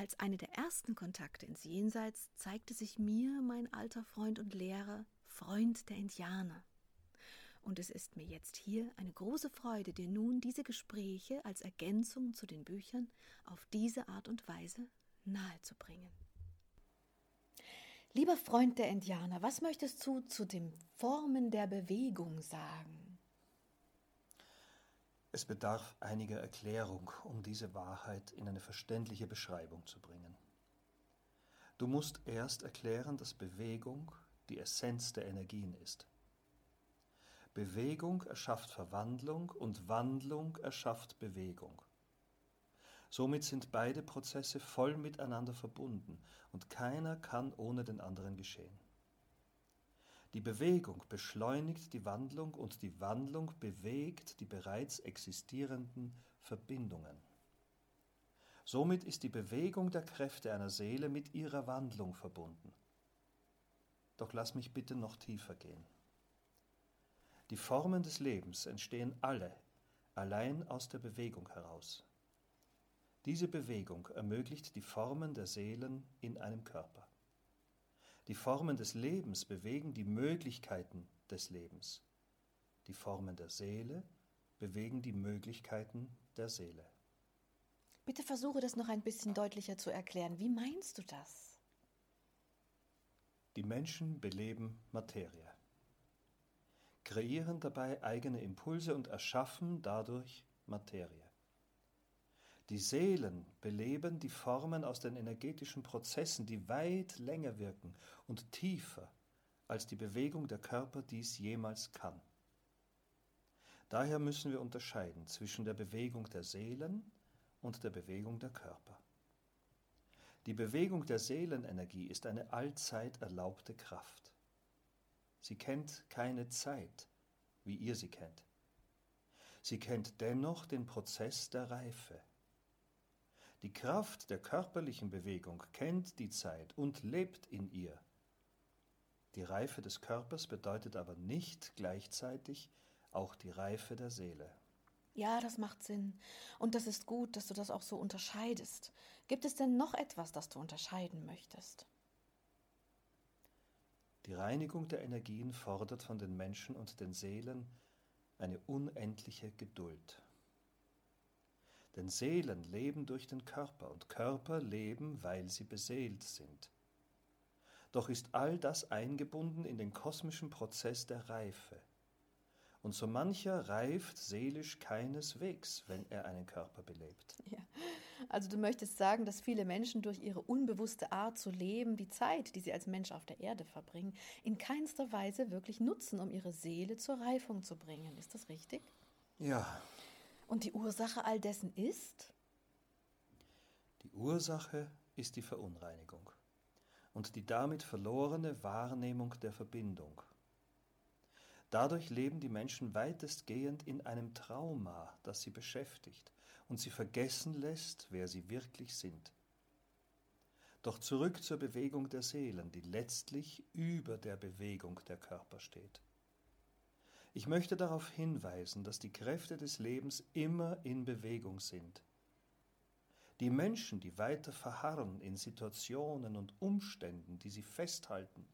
Als eine der ersten Kontakte ins Jenseits zeigte sich mir mein alter Freund und Lehrer, Freund der Indianer. Und es ist mir jetzt hier eine große Freude, dir nun diese Gespräche als Ergänzung zu den Büchern auf diese Art und Weise nahezubringen. Lieber Freund der Indianer, was möchtest du zu den Formen der Bewegung sagen? Es bedarf einiger Erklärung, um diese Wahrheit in eine verständliche Beschreibung zu bringen. Du musst erst erklären, dass Bewegung die Essenz der Energien ist. Bewegung erschafft Verwandlung und Wandlung erschafft Bewegung. Somit sind beide Prozesse voll miteinander verbunden und keiner kann ohne den anderen geschehen. Die Bewegung beschleunigt die Wandlung und die Wandlung bewegt die bereits existierenden Verbindungen. Somit ist die Bewegung der Kräfte einer Seele mit ihrer Wandlung verbunden. Doch lass mich bitte noch tiefer gehen. Die Formen des Lebens entstehen alle allein aus der Bewegung heraus. Diese Bewegung ermöglicht die Formen der Seelen in einem Körper. Die Formen des Lebens bewegen die Möglichkeiten des Lebens. Die Formen der Seele bewegen die Möglichkeiten der Seele. Bitte versuche das noch ein bisschen deutlicher zu erklären. Wie meinst du das? Die Menschen beleben Materie, kreieren dabei eigene Impulse und erschaffen dadurch Materie. Die Seelen beleben die Formen aus den energetischen Prozessen, die weit länger wirken und tiefer, als die Bewegung der Körper dies jemals kann. Daher müssen wir unterscheiden zwischen der Bewegung der Seelen und der Bewegung der Körper. Die Bewegung der Seelenenergie ist eine allzeit erlaubte Kraft. Sie kennt keine Zeit, wie ihr sie kennt. Sie kennt dennoch den Prozess der Reife. Die Kraft der körperlichen Bewegung kennt die Zeit und lebt in ihr. Die Reife des Körpers bedeutet aber nicht gleichzeitig auch die Reife der Seele. Ja, das macht Sinn. Und das ist gut, dass du das auch so unterscheidest. Gibt es denn noch etwas, das du unterscheiden möchtest? Die Reinigung der Energien fordert von den Menschen und den Seelen eine unendliche Geduld. Denn Seelen leben durch den Körper und Körper leben, weil sie beseelt sind. Doch ist all das eingebunden in den kosmischen Prozess der Reife. Und so mancher reift seelisch keineswegs, wenn er einen Körper belebt. Ja. Also du möchtest sagen, dass viele Menschen durch ihre unbewusste Art zu leben, die Zeit, die sie als Mensch auf der Erde verbringen, in keinster Weise wirklich nutzen, um ihre Seele zur Reifung zu bringen. Ist das richtig? Ja, und die Ursache all dessen ist? Die Ursache ist die Verunreinigung und die damit verlorene Wahrnehmung der Verbindung. Dadurch leben die Menschen weitestgehend in einem Trauma, das sie beschäftigt und sie vergessen lässt, wer sie wirklich sind. Doch zurück zur Bewegung der Seelen, die letztlich über der Bewegung der Körper steht. Ich möchte darauf hinweisen, dass die Kräfte des Lebens immer in Bewegung sind. Die Menschen, die weiter verharren in Situationen und Umständen, die sie festhalten,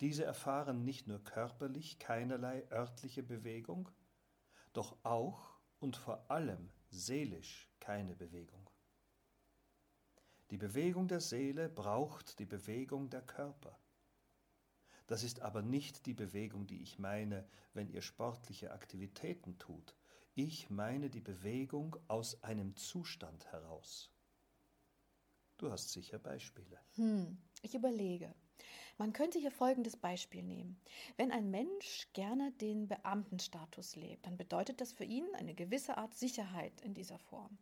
diese erfahren nicht nur körperlich keinerlei örtliche Bewegung, doch auch und vor allem seelisch keine Bewegung. Die Bewegung der Seele braucht die Bewegung der Körper. Das ist aber nicht die Bewegung, die ich meine, wenn ihr sportliche Aktivitäten tut. Ich meine die Bewegung aus einem Zustand heraus. Du hast sicher Beispiele. Hm, ich überlege. Man könnte hier folgendes Beispiel nehmen. Wenn ein Mensch gerne den Beamtenstatus lebt, dann bedeutet das für ihn eine gewisse Art Sicherheit in dieser Form,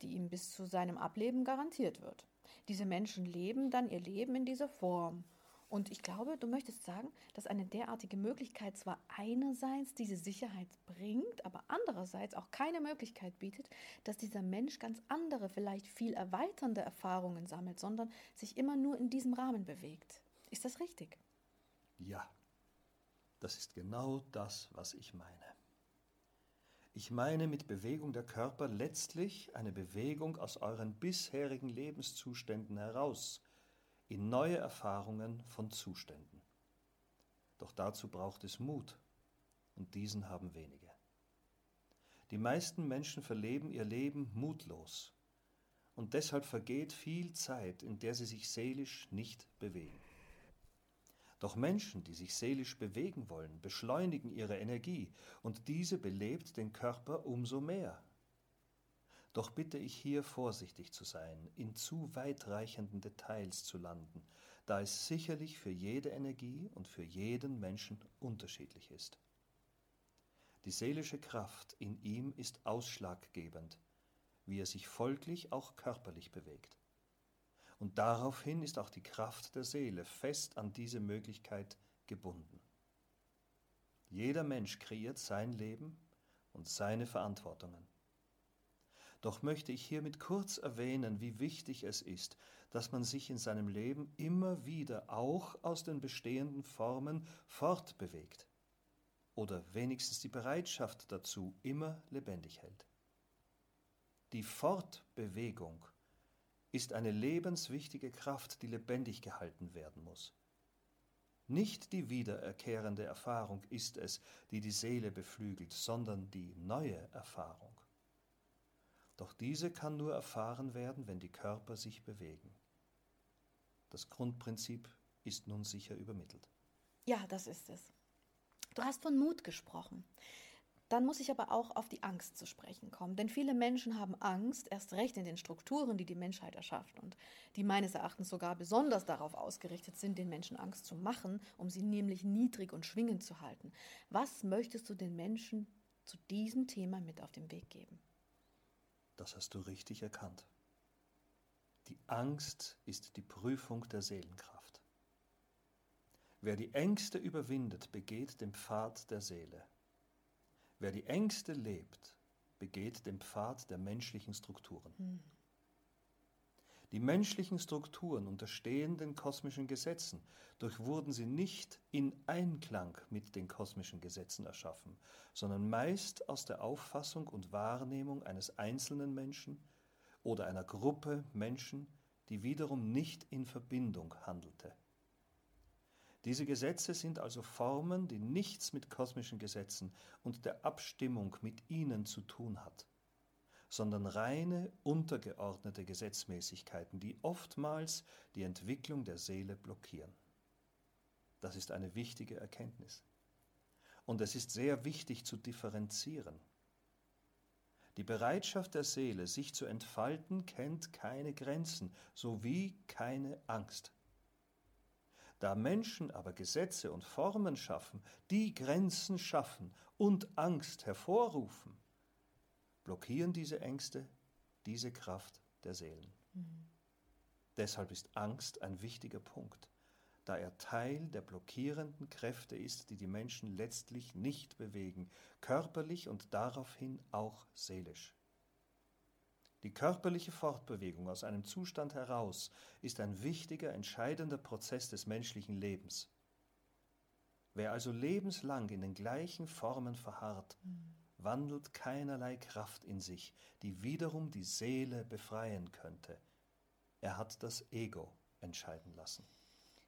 die ihm bis zu seinem Ableben garantiert wird. Diese Menschen leben dann ihr Leben in dieser Form Und ich glaube, du möchtest sagen, dass eine derartige Möglichkeit zwar einerseits diese Sicherheit bringt, aber andererseits auch keine Möglichkeit bietet, dass dieser Mensch ganz andere, vielleicht viel erweiternde Erfahrungen sammelt, sondern sich immer nur in diesem Rahmen bewegt. Ist das richtig? Ja, das ist genau das, was ich meine. Ich meine mit Bewegung der Körper letztlich eine Bewegung aus euren bisherigen Lebenszuständen heraus in neue Erfahrungen von Zuständen. Doch dazu braucht es Mut, und diesen haben wenige. Die meisten Menschen verleben ihr Leben mutlos, und deshalb vergeht viel Zeit, in der sie sich seelisch nicht bewegen. Doch Menschen, die sich seelisch bewegen wollen, beschleunigen ihre Energie, und diese belebt den Körper umso mehr. Doch bitte ich hier vorsichtig zu sein, in zu weitreichenden Details zu landen, da es sicherlich für jede Energie und für jeden Menschen unterschiedlich ist. Die seelische Kraft in ihm ist ausschlaggebend, wie er sich folglich auch körperlich bewegt. Und daraufhin ist auch die Kraft der Seele fest an diese Möglichkeit gebunden. Jeder Mensch kreiert sein Leben und seine Verantwortungen. Doch möchte ich hiermit kurz erwähnen, wie wichtig es ist, dass man sich in seinem Leben immer wieder auch aus den bestehenden Formen fortbewegt oder wenigstens die Bereitschaft dazu immer lebendig hält. Die Fortbewegung ist eine lebenswichtige Kraft, die lebendig gehalten werden muss. Nicht die wiedererkehrende Erfahrung ist es, die die Seele beflügelt, sondern die neue Erfahrung. Doch diese kann nur erfahren werden, wenn die Körper sich bewegen. Das Grundprinzip ist nun sicher übermittelt. Ja, das ist es. Du hast von Mut gesprochen. Dann muss ich aber auch auf die Angst zu sprechen kommen. Denn viele Menschen haben Angst, erst recht in den Strukturen, die die Menschheit erschafft und die meines Erachtens sogar besonders darauf ausgerichtet sind, den Menschen Angst zu machen, um sie nämlich niedrig und schwingend zu halten. Was möchtest du den Menschen zu diesem Thema mit auf den Weg geben? Das hast du richtig erkannt. Die Angst ist die Prüfung der Seelenkraft. Wer die Ängste überwindet, begeht den Pfad der Seele. Wer die Ängste lebt, begeht den Pfad der menschlichen Strukturen. Hm. Die menschlichen Strukturen unterstehen den kosmischen Gesetzen, doch wurden sie nicht in Einklang mit den kosmischen Gesetzen erschaffen, sondern meist aus der Auffassung und Wahrnehmung eines einzelnen Menschen oder einer Gruppe Menschen, die wiederum nicht in Verbindung handelte. Diese Gesetze sind also Formen, die nichts mit kosmischen Gesetzen und der Abstimmung mit ihnen zu tun hat sondern reine untergeordnete Gesetzmäßigkeiten, die oftmals die Entwicklung der Seele blockieren. Das ist eine wichtige Erkenntnis. Und es ist sehr wichtig zu differenzieren. Die Bereitschaft der Seele, sich zu entfalten, kennt keine Grenzen sowie keine Angst. Da Menschen aber Gesetze und Formen schaffen, die Grenzen schaffen und Angst hervorrufen, blockieren diese Ängste diese Kraft der Seelen. Mhm. Deshalb ist Angst ein wichtiger Punkt, da er Teil der blockierenden Kräfte ist, die die Menschen letztlich nicht bewegen, körperlich und daraufhin auch seelisch. Die körperliche Fortbewegung aus einem Zustand heraus ist ein wichtiger, entscheidender Prozess des menschlichen Lebens. Wer also lebenslang in den gleichen Formen verharrt, mhm wandelt keinerlei Kraft in sich, die wiederum die Seele befreien könnte. Er hat das Ego entscheiden lassen.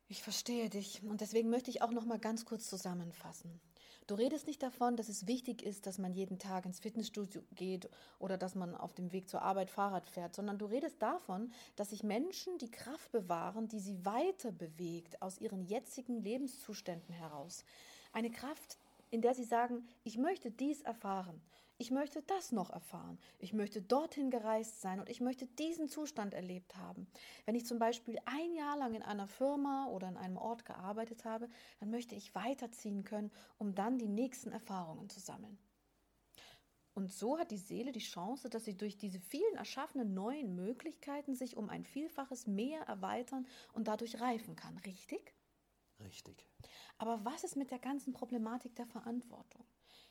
Ich verstehe dich und deswegen möchte ich auch noch mal ganz kurz zusammenfassen. Du redest nicht davon, dass es wichtig ist, dass man jeden Tag ins Fitnessstudio geht oder dass man auf dem Weg zur Arbeit Fahrrad fährt, sondern du redest davon, dass sich Menschen die Kraft bewahren, die sie weiter bewegt aus ihren jetzigen Lebenszuständen heraus. Eine Kraft, in der sie sagen, ich möchte dies erfahren, ich möchte das noch erfahren, ich möchte dorthin gereist sein und ich möchte diesen Zustand erlebt haben. Wenn ich zum Beispiel ein Jahr lang in einer Firma oder in einem Ort gearbeitet habe, dann möchte ich weiterziehen können, um dann die nächsten Erfahrungen zu sammeln. Und so hat die Seele die Chance, dass sie durch diese vielen erschaffenen neuen Möglichkeiten sich um ein Vielfaches mehr erweitern und dadurch reifen kann, richtig? Richtig. Aber was ist mit der ganzen Problematik der Verantwortung?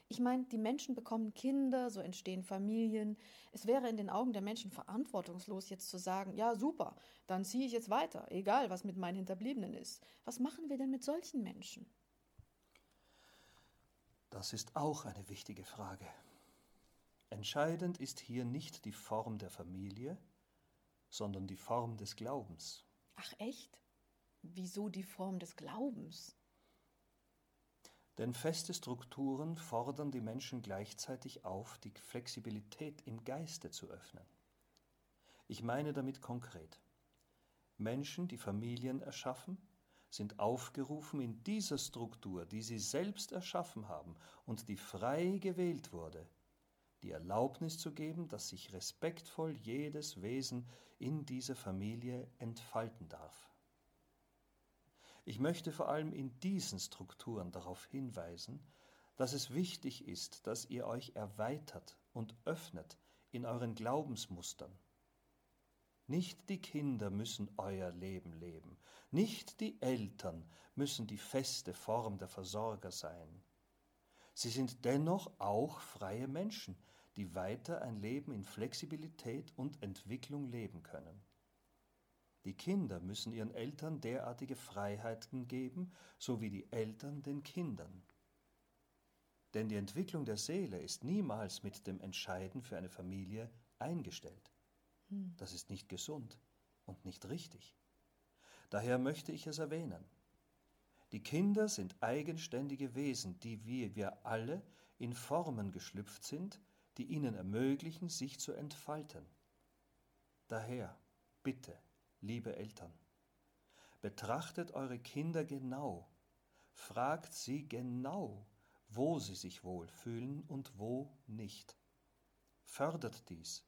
Ich meine, die Menschen bekommen Kinder, so entstehen Familien. Es wäre in den Augen der Menschen verantwortungslos, jetzt zu sagen, ja super, dann ziehe ich jetzt weiter, egal was mit meinen Hinterbliebenen ist. Was machen wir denn mit solchen Menschen? Das ist auch eine wichtige Frage. Entscheidend ist hier nicht die Form der Familie, sondern die Form des Glaubens. Ach echt? Wieso die Form des Glaubens? Denn feste Strukturen fordern die Menschen gleichzeitig auf, die Flexibilität im Geiste zu öffnen. Ich meine damit konkret. Menschen, die Familien erschaffen, sind aufgerufen, in dieser Struktur, die sie selbst erschaffen haben und die frei gewählt wurde, die Erlaubnis zu geben, dass sich respektvoll jedes Wesen in dieser Familie entfalten darf. Ich möchte vor allem in diesen Strukturen darauf hinweisen, dass es wichtig ist, dass ihr euch erweitert und öffnet in euren Glaubensmustern. Nicht die Kinder müssen euer Leben leben, nicht die Eltern müssen die feste Form der Versorger sein. Sie sind dennoch auch freie Menschen, die weiter ein Leben in Flexibilität und Entwicklung leben können. Die Kinder müssen ihren Eltern derartige Freiheiten geben, so wie die Eltern den Kindern. Denn die Entwicklung der Seele ist niemals mit dem Entscheiden für eine Familie eingestellt. Hm. Das ist nicht gesund und nicht richtig. Daher möchte ich es erwähnen. Die Kinder sind eigenständige Wesen, die wie wir alle in Formen geschlüpft sind, die ihnen ermöglichen, sich zu entfalten. Daher, bitte, liebe Eltern. Betrachtet eure Kinder genau, fragt sie genau, wo sie sich wohlfühlen und wo nicht. Fördert dies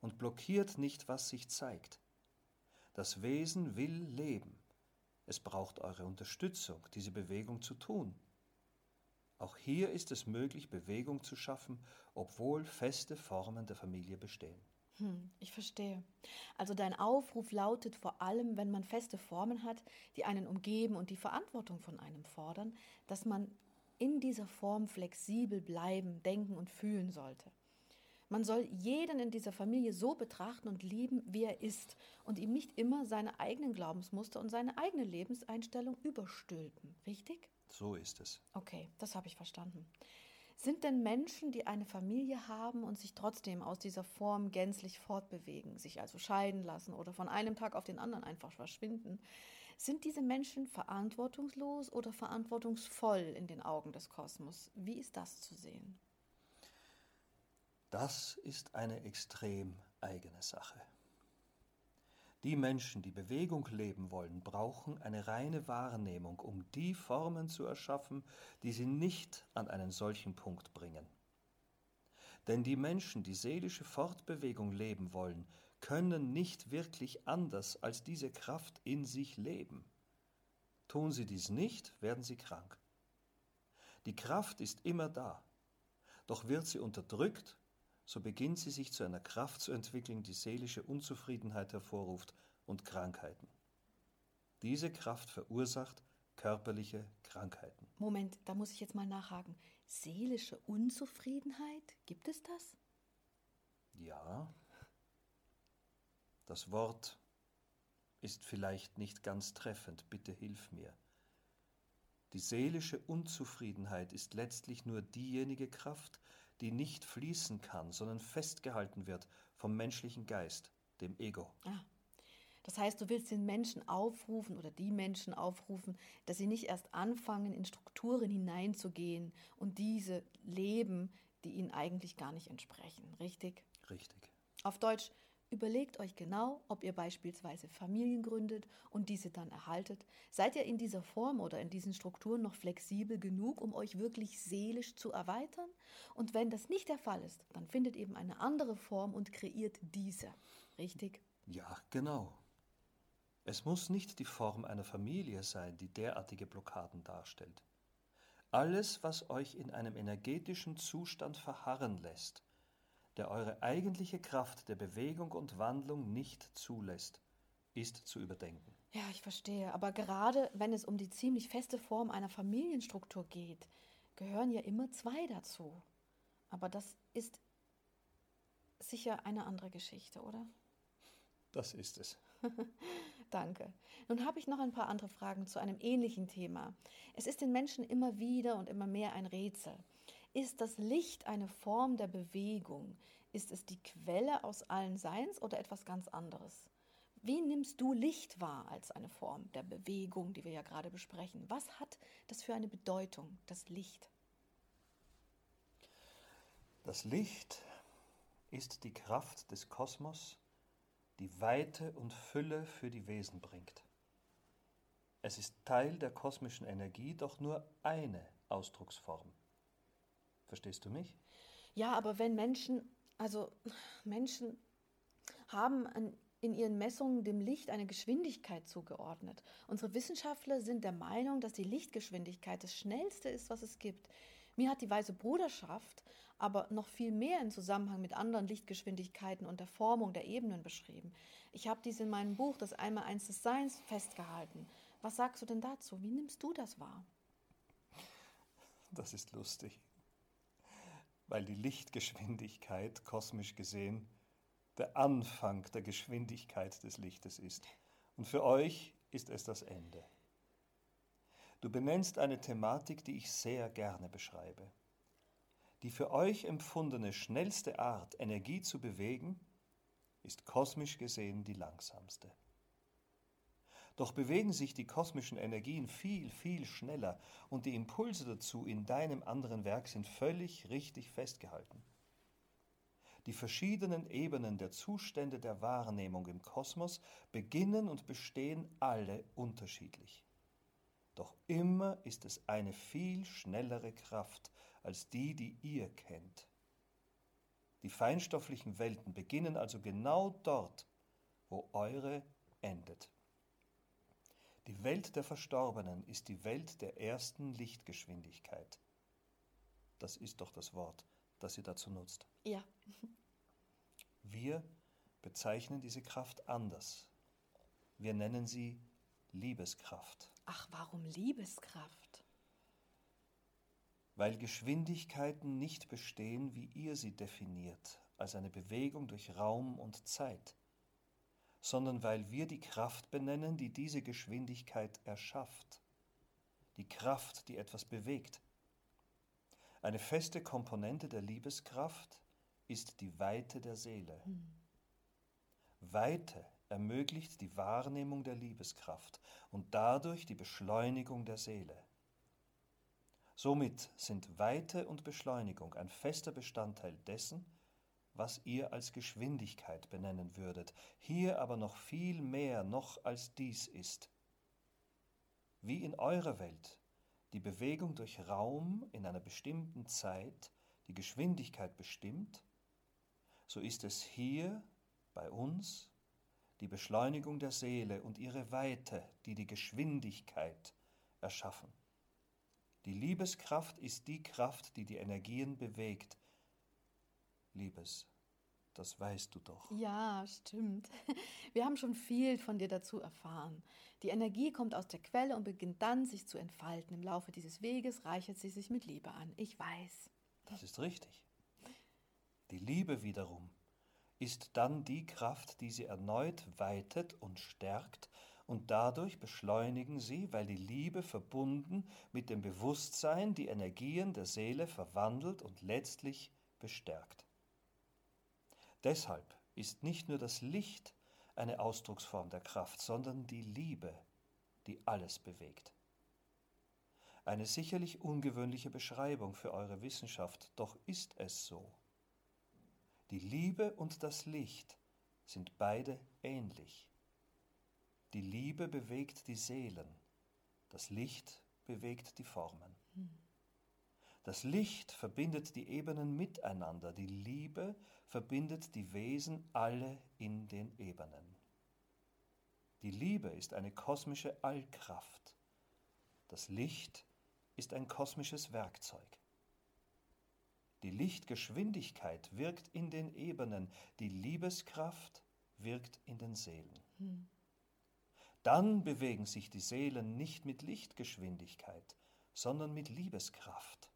und blockiert nicht, was sich zeigt. Das Wesen will leben. Es braucht eure Unterstützung, diese Bewegung zu tun. Auch hier ist es möglich, Bewegung zu schaffen, obwohl feste Formen der Familie bestehen. Hm, ich verstehe. Also dein Aufruf lautet vor allem, wenn man feste Formen hat, die einen umgeben und die Verantwortung von einem fordern, dass man in dieser Form flexibel bleiben, denken und fühlen sollte. Man soll jeden in dieser Familie so betrachten und lieben, wie er ist und ihm nicht immer seine eigenen Glaubensmuster und seine eigene Lebenseinstellung überstülpen. Richtig? So ist es. Okay, das habe ich verstanden. Sind denn Menschen, die eine Familie haben und sich trotzdem aus dieser Form gänzlich fortbewegen, sich also scheiden lassen oder von einem Tag auf den anderen einfach verschwinden, sind diese Menschen verantwortungslos oder verantwortungsvoll in den Augen des Kosmos? Wie ist das zu sehen? Das ist eine extrem eigene Sache. Die Menschen, die Bewegung leben wollen, brauchen eine reine Wahrnehmung, um die Formen zu erschaffen, die sie nicht an einen solchen Punkt bringen. Denn die Menschen, die seelische Fortbewegung leben wollen, können nicht wirklich anders als diese Kraft in sich leben. Tun sie dies nicht, werden sie krank. Die Kraft ist immer da, doch wird sie unterdrückt so beginnt sie sich zu einer Kraft zu entwickeln, die seelische Unzufriedenheit hervorruft und Krankheiten. Diese Kraft verursacht körperliche Krankheiten. Moment, da muss ich jetzt mal nachhaken. Seelische Unzufriedenheit, gibt es das? Ja. Das Wort ist vielleicht nicht ganz treffend, bitte hilf mir. Die seelische Unzufriedenheit ist letztlich nur diejenige Kraft, die nicht fließen kann, sondern festgehalten wird vom menschlichen Geist, dem Ego. Ah. Das heißt, du willst den Menschen aufrufen oder die Menschen aufrufen, dass sie nicht erst anfangen, in Strukturen hineinzugehen und diese leben, die ihnen eigentlich gar nicht entsprechen. Richtig? Richtig. Auf Deutsch, Überlegt euch genau, ob ihr beispielsweise Familien gründet und diese dann erhaltet. Seid ihr in dieser Form oder in diesen Strukturen noch flexibel genug, um euch wirklich seelisch zu erweitern? Und wenn das nicht der Fall ist, dann findet eben eine andere Form und kreiert diese. Richtig? Ja, genau. Es muss nicht die Form einer Familie sein, die derartige Blockaden darstellt. Alles, was euch in einem energetischen Zustand verharren lässt, der eure eigentliche Kraft der Bewegung und Wandlung nicht zulässt, ist zu überdenken. Ja, ich verstehe. Aber gerade wenn es um die ziemlich feste Form einer Familienstruktur geht, gehören ja immer zwei dazu. Aber das ist sicher eine andere Geschichte, oder? Das ist es. Danke. Nun habe ich noch ein paar andere Fragen zu einem ähnlichen Thema. Es ist den Menschen immer wieder und immer mehr ein Rätsel. Ist das Licht eine Form der Bewegung? Ist es die Quelle aus allen Seins oder etwas ganz anderes? Wie nimmst du Licht wahr als eine Form der Bewegung, die wir ja gerade besprechen? Was hat das für eine Bedeutung, das Licht? Das Licht ist die Kraft des Kosmos, die Weite und Fülle für die Wesen bringt. Es ist Teil der kosmischen Energie, doch nur eine Ausdrucksform. Verstehst du mich? Ja, aber wenn Menschen, also Menschen haben an, in ihren Messungen dem Licht eine Geschwindigkeit zugeordnet. Unsere Wissenschaftler sind der Meinung, dass die Lichtgeschwindigkeit das schnellste ist, was es gibt. Mir hat die Weiße Bruderschaft aber noch viel mehr in Zusammenhang mit anderen Lichtgeschwindigkeiten und der Formung der Ebenen beschrieben. Ich habe dies in meinem Buch Das Einmaleins des Seins festgehalten. Was sagst du denn dazu? Wie nimmst du das wahr? Das ist lustig, weil die Lichtgeschwindigkeit kosmisch gesehen der Anfang der Geschwindigkeit des Lichtes ist. Und für euch ist es das Ende. Du benennst eine Thematik, die ich sehr gerne beschreibe. Die für euch empfundene schnellste Art, Energie zu bewegen, ist kosmisch gesehen die langsamste. Doch bewegen sich die kosmischen Energien viel, viel schneller und die Impulse dazu in deinem anderen Werk sind völlig richtig festgehalten. Die verschiedenen Ebenen der Zustände der Wahrnehmung im Kosmos beginnen und bestehen alle unterschiedlich. Doch immer ist es eine viel schnellere Kraft als die, die ihr kennt. Die feinstofflichen Welten beginnen also genau dort, wo eure endet. Die Welt der Verstorbenen ist die Welt der ersten Lichtgeschwindigkeit. Das ist doch das Wort, das ihr dazu nutzt. Ja. Wir bezeichnen diese Kraft anders. Wir nennen sie Liebeskraft. Ach, warum Liebeskraft? Weil Geschwindigkeiten nicht bestehen, wie ihr sie definiert, als eine Bewegung durch Raum und Zeit, sondern weil wir die Kraft benennen, die diese Geschwindigkeit erschafft, die Kraft, die etwas bewegt. Eine feste Komponente der Liebeskraft ist die Weite der Seele. Hm. Weite ermöglicht die Wahrnehmung der Liebeskraft und dadurch die Beschleunigung der Seele. Somit sind Weite und Beschleunigung ein fester Bestandteil dessen, was ihr als Geschwindigkeit benennen würdet, hier aber noch viel mehr noch als dies ist. Wie in eurer Welt die Bewegung durch Raum in einer bestimmten Zeit die Geschwindigkeit bestimmt, so ist es hier bei uns die Beschleunigung der Seele und ihre Weite, die die Geschwindigkeit erschaffen. Die Liebeskraft ist die Kraft, die die Energien bewegt. Liebes, das weißt du doch. Ja, stimmt. Wir haben schon viel von dir dazu erfahren. Die Energie kommt aus der Quelle und beginnt dann, sich zu entfalten. Im Laufe dieses Weges reichert sie sich mit Liebe an. Ich weiß. Das ist richtig. Die Liebe wiederum ist dann die Kraft, die sie erneut weitet und stärkt, und dadurch beschleunigen sie, weil die Liebe verbunden mit dem Bewusstsein die Energien der Seele verwandelt und letztlich bestärkt. Deshalb ist nicht nur das Licht eine Ausdrucksform der Kraft, sondern die Liebe, die alles bewegt. Eine sicherlich ungewöhnliche Beschreibung für eure Wissenschaft, doch ist es so. Die Liebe und das Licht sind beide ähnlich. Die Liebe bewegt die Seelen, das Licht bewegt die Formen. Das Licht verbindet die Ebenen miteinander, die Liebe verbindet die Wesen alle in den Ebenen. Die Liebe ist eine kosmische Allkraft, das Licht ist ein kosmisches Werkzeug. Die Lichtgeschwindigkeit wirkt in den Ebenen, die Liebeskraft wirkt in den Seelen. Dann bewegen sich die Seelen nicht mit Lichtgeschwindigkeit, sondern mit Liebeskraft.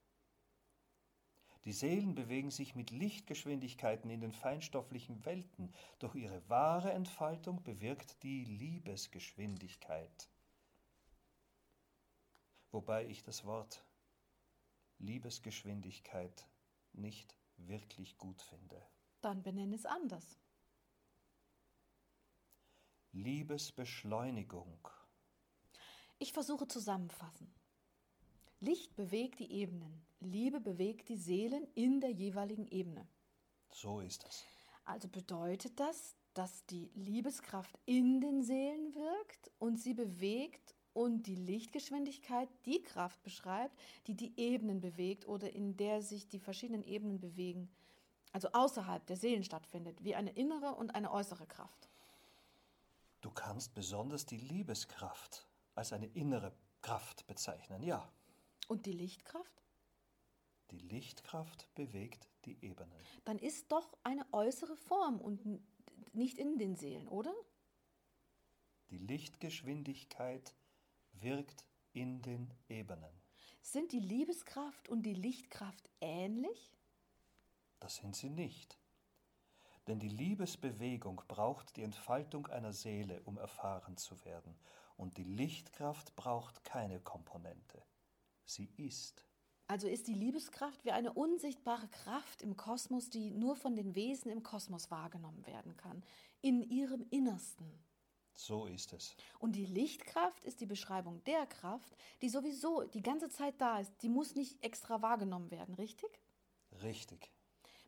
Die Seelen bewegen sich mit Lichtgeschwindigkeiten in den feinstofflichen Welten, doch ihre wahre Entfaltung bewirkt die Liebesgeschwindigkeit. Wobei ich das Wort Liebesgeschwindigkeit nicht wirklich gut finde. Dann benenne es anders. Liebesbeschleunigung. Ich versuche zusammenfassen. Licht bewegt die Ebenen, Liebe bewegt die Seelen in der jeweiligen Ebene. So ist es. Also bedeutet das, dass die Liebeskraft in den Seelen wirkt und sie bewegt und die Lichtgeschwindigkeit die Kraft beschreibt, die die Ebenen bewegt oder in der sich die verschiedenen Ebenen bewegen, also außerhalb der Seelen stattfindet, wie eine innere und eine äußere Kraft. Du kannst besonders die Liebeskraft als eine innere Kraft bezeichnen, ja. Und die Lichtkraft? Die Lichtkraft bewegt die Ebenen. Dann ist doch eine äußere Form und nicht in den Seelen, oder? Die Lichtgeschwindigkeit wirkt in den Ebenen. Sind die Liebeskraft und die Lichtkraft ähnlich? Das sind sie nicht. Denn die Liebesbewegung braucht die Entfaltung einer Seele, um erfahren zu werden, und die Lichtkraft braucht keine Komponente. Sie ist. Also ist die Liebeskraft wie eine unsichtbare Kraft im Kosmos, die nur von den Wesen im Kosmos wahrgenommen werden kann, in ihrem Innersten. So ist es. Und die Lichtkraft ist die Beschreibung der Kraft, die sowieso die ganze Zeit da ist. Die muss nicht extra wahrgenommen werden, richtig? Richtig.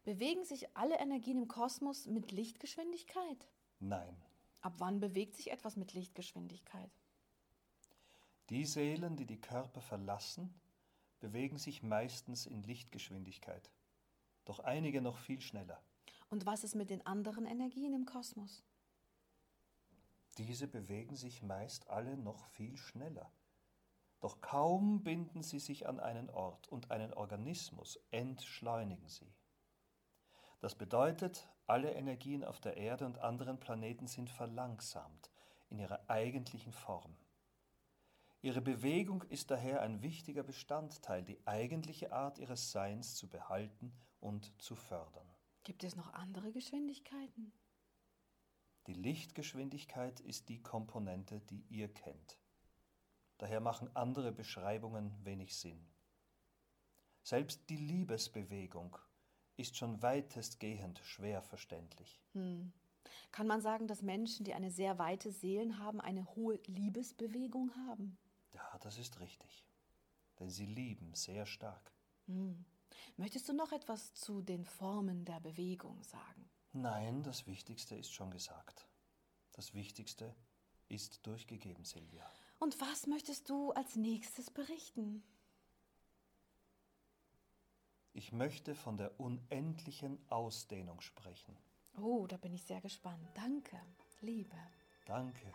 Bewegen sich alle Energien im Kosmos mit Lichtgeschwindigkeit? Nein. Ab wann bewegt sich etwas mit Lichtgeschwindigkeit? Die Seelen, die die Körper verlassen, bewegen sich meistens in Lichtgeschwindigkeit, doch einige noch viel schneller. Und was ist mit den anderen Energien im Kosmos? Diese bewegen sich meist alle noch viel schneller. Doch kaum binden sie sich an einen Ort und einen Organismus, entschleunigen sie. Das bedeutet, alle Energien auf der Erde und anderen Planeten sind verlangsamt in ihrer eigentlichen Form. Ihre Bewegung ist daher ein wichtiger Bestandteil, die eigentliche Art ihres Seins zu behalten und zu fördern. Gibt es noch andere Geschwindigkeiten? Die Lichtgeschwindigkeit ist die Komponente, die ihr kennt. Daher machen andere Beschreibungen wenig Sinn. Selbst die Liebesbewegung ist schon weitestgehend schwer verständlich. Hm. Kann man sagen, dass Menschen, die eine sehr weite Seelen haben, eine hohe Liebesbewegung haben? Ja, das ist richtig. Denn sie lieben sehr stark. Hm. Möchtest du noch etwas zu den Formen der Bewegung sagen? Nein, das Wichtigste ist schon gesagt. Das Wichtigste ist durchgegeben, Silvia. Und was möchtest du als nächstes berichten? Ich möchte von der unendlichen Ausdehnung sprechen. Oh, da bin ich sehr gespannt. Danke, Liebe. Danke.